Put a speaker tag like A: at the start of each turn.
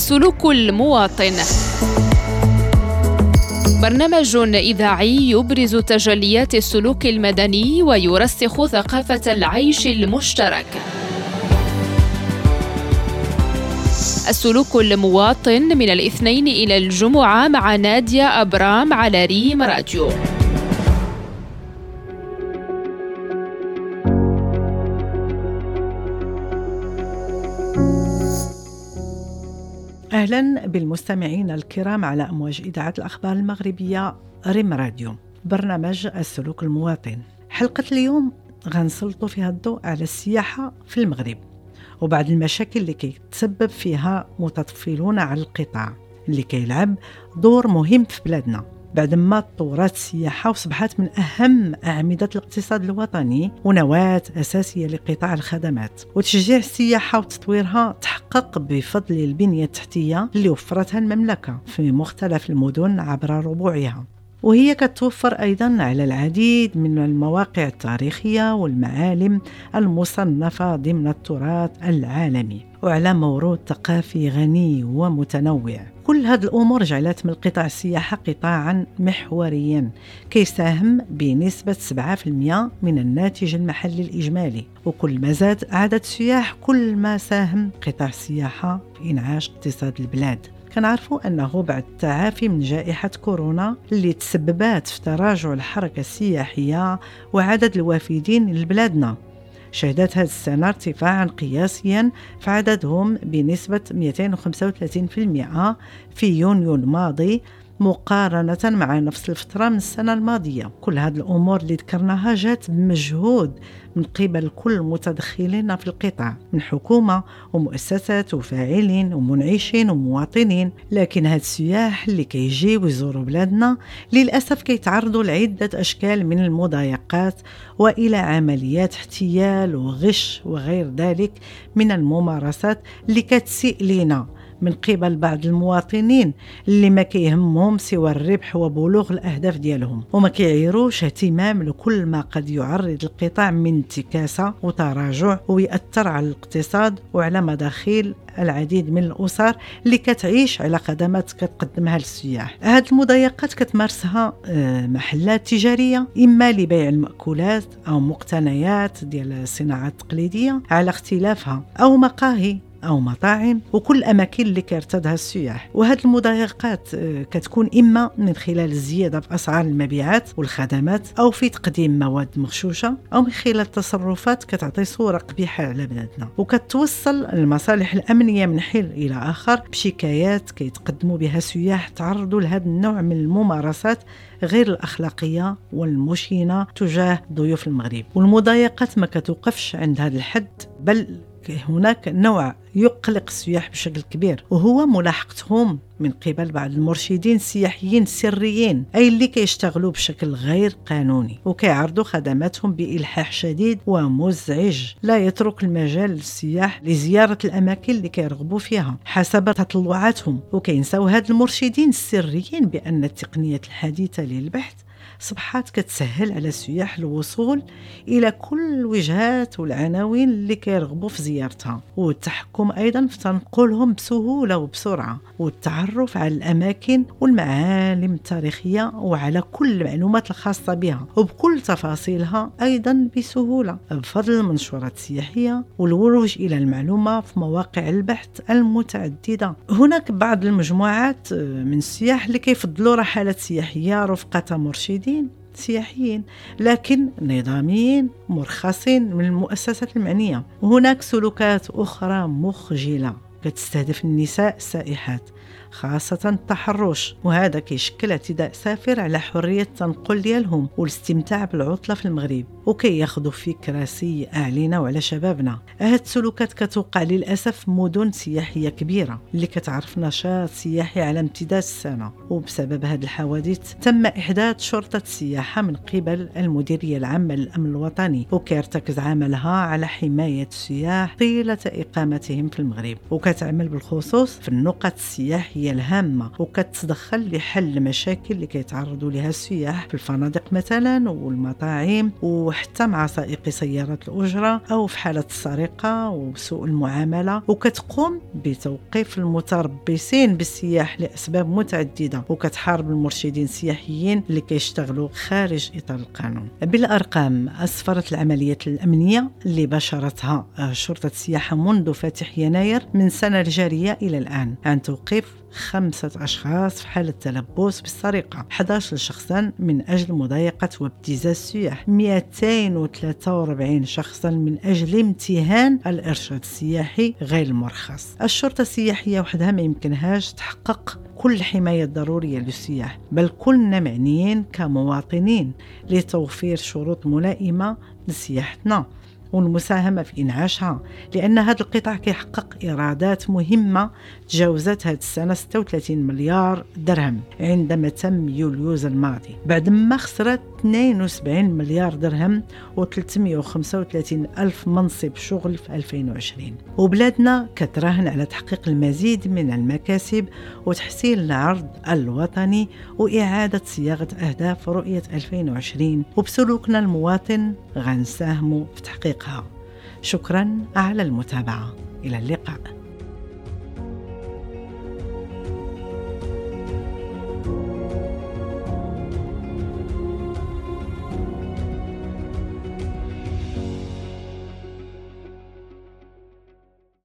A: السلوك المواطن برنامج إذاعي يبرز تجليات السلوك المدني ويرسخ ثقافة العيش المشترك. السلوك المواطن من الاثنين إلى الجمعة مع نادية أبرام على ريم راديو.
B: أهلا بالمستمعين الكرام على أمواج إذاعة الأخبار المغربية ريم راديو برنامج السلوك المواطن. حلقة اليوم غنسلطوا فيها الضوء على السياحة في المغرب وبعض المشاكل اللي كيتسبب فيها متطفلون على القطاع اللي كيلعب دور مهم في بلادنا. بعد ما تطورت السياحة وصبحت من أهم أعمدة الاقتصاد الوطني ونواة أساسية لقطاع الخدمات. وتشجيع السياحة وتطويرها تحقق بفضل البنية التحتية اللي وفرتها المملكة في مختلف المدن عبر ربوعها. وهي كتوفر أيضا على العديد من المواقع التاريخية والمعالم المصنفة ضمن التراث العالمي. وعلى موروث ثقافي غني ومتنوع. كل هذه الأمور جعلت من قطاع السياحة قطاعا محوريا كيساهم بنسبة 7% من الناتج المحلي الإجمالي. وكل ما زاد عدد السياح كل ما ساهم قطاع السياحة في إنعاش اقتصاد البلاد. كنعرفوا أنه بعد التعافي من جائحة كورونا اللي تسببت في تراجع الحركة السياحية وعدد الوافدين لبلادنا. شهدت هذه السنة ارتفاعا قياسيا في عددهم بنسبة 235% في يونيو الماضي مقارنة مع نفس الفترة من السنة الماضية. كل هذه الأمور اللي ذكرناها جات بمجهود من قبل كل المتدخلين في القطاع من حكومة ومؤسسات وفاعلين ومنعشين ومواطنين. لكن هاد السياح اللي كيجيو يزوروا بلادنا للأسف كيتعرضوا لعدة أشكال من المضايقات وإلى عمليات احتيال وغش وغير ذلك من الممارسات اللي كتسيء لنا من قبل بعض المواطنين اللي ما كيهمهم سوى الربح وبلوغ الأهداف ديالهم وما كيعيروش اهتمام لكل ما قد يعرض القطاع من انتكاسة وتراجع ويأثر على الاقتصاد وعلى مداخيل العديد من الأسر اللي كتعيش على خدمات كتقدمها للسياح. هاد المضايقات كتمارسها آه، محلات تجارية إما لبيع المأكولات أو مقتنيات ديال الصناعات التقليدية على اختلافها أو مقاهي. أو مطاعم وكل الأماكن اللي كيرتادها السياح. وهذه المضايقات آه، كتكون إما من خلال الزيادة في أسعار المبيعات والخدمات أو في تقديم مواد مغشوشة أو من خلال تصرفات كتعطي صورة قبيحة على بلادنا. وكتوصل المصالح الأمنية من حين إلى آخر بشكايات كيتقدموا بها السياح تعرضوا لهذا النوع من الممارسات غير الأخلاقية والمشينة تجاه ضيوف المغرب. والمضايقات ما كتوقفش عند هذا الحد بل هناك نوع يقلق السياح بشكل كبير وهو ملاحقتهم من قبل بعض المرشدين السياحيين السريين أي اللي كيشتغلوا بشكل غير قانوني وكيعرضوا خدماتهم بإلحاح شديد ومزعج. لا يترك المجال للسياح لزيارة الأماكن اللي كيرغبوا فيها حسب تطلعاتهم وكينساو هاد المرشدين السريين بأن التقنيات الحديثة للبحث صبحات كتسهل على السياح الوصول إلى كل الوجهات والعناوين اللي كيرغبوا في زيارتها. والتحكم أيضا في تنقلهم بسهولة وبسرعة والتعرف على الأماكن والمعالم التاريخية وعلى كل المعلومات الخاصة بها وبكل تفاصيلها أيضا بسهولة. بفضل المنشورات السياحية والولوج إلى المعلومة في مواقع البحث المتعددة. هناك بعض المجموعات من السياح اللي كيفضلوا رحلات سياحية رفقة مرشدين مرشدين سياحيين لكن نظاميين مرخصين من المؤسسات المعنية. وهناك سلوكات أخرى مخجلة. كتستهدف النساء السائحات خاصة التحرش وهذا كيشكل اعتداء سافر على حرية التنقل ديالهم والاستمتاع بالعطلة في المغرب وكي ياخذوا فكرة سيئة علينا وعلى شبابنا. هاد السلوكات كتوقع للأسف مدن سياحية كبيرة اللي كتعرف نشاط سياحي على امتداد السنة وبسبب هاد الحوادث تم إحداث شرطة السياحة من قبل المديرية العامة للأمن الوطني وكيرتكز عملها على حماية السياح طيلة إقامتهم في المغرب وكت وكتعمل بالخصوص في النقط السياحية الهامة وكتدخل لحل المشاكل اللي كيتعرضوا لها السياح في الفنادق مثلا والمطاعم وحتى مع سائقي سيارات الأجرة أو في حالة السرقة وسوء المعاملة وكتقوم بتوقيف المتربصين بالسياح لأسباب متعددة وكتحارب المرشدين السياحيين اللي كيشتغلوا خارج إطار القانون. بالأرقام أسفرت العمليات الأمنية اللي بشرتها شرطة السياحة منذ فاتح يناير من سنة الجارية إلى الآن. عن توقيف خمسة أشخاص في حالة تلبس بالسرقة 11 شخصا من أجل مضايقة وابتزاز السياح 243 شخصا من أجل امتهان الإرشاد السياحي غير المرخص. الشرطة السياحية وحدها ما يمكنهاش تحقق كل الحماية الضرورية للسياح بل كلنا معنيين كمواطنين لتوفير شروط ملائمة لسياحتنا. والمساهمة في إنعاشها لأن هذا القطاع كيحقق إيرادات مهمة تجاوزت هذه السنة 36 مليار درهم عندما تم يوليوز الماضي. بعد ما خسرت 72 مليار درهم و335 ألف منصب شغل في 2020 وبلادنا كتراهن على تحقيق المزيد من المكاسب وتحسين العرض الوطني وإعادة صياغة أهداف رؤية 2020 وبسلوكنا المواطن غنساهموا في تحقيقها شكرا على المتابعة. إلى اللقاء.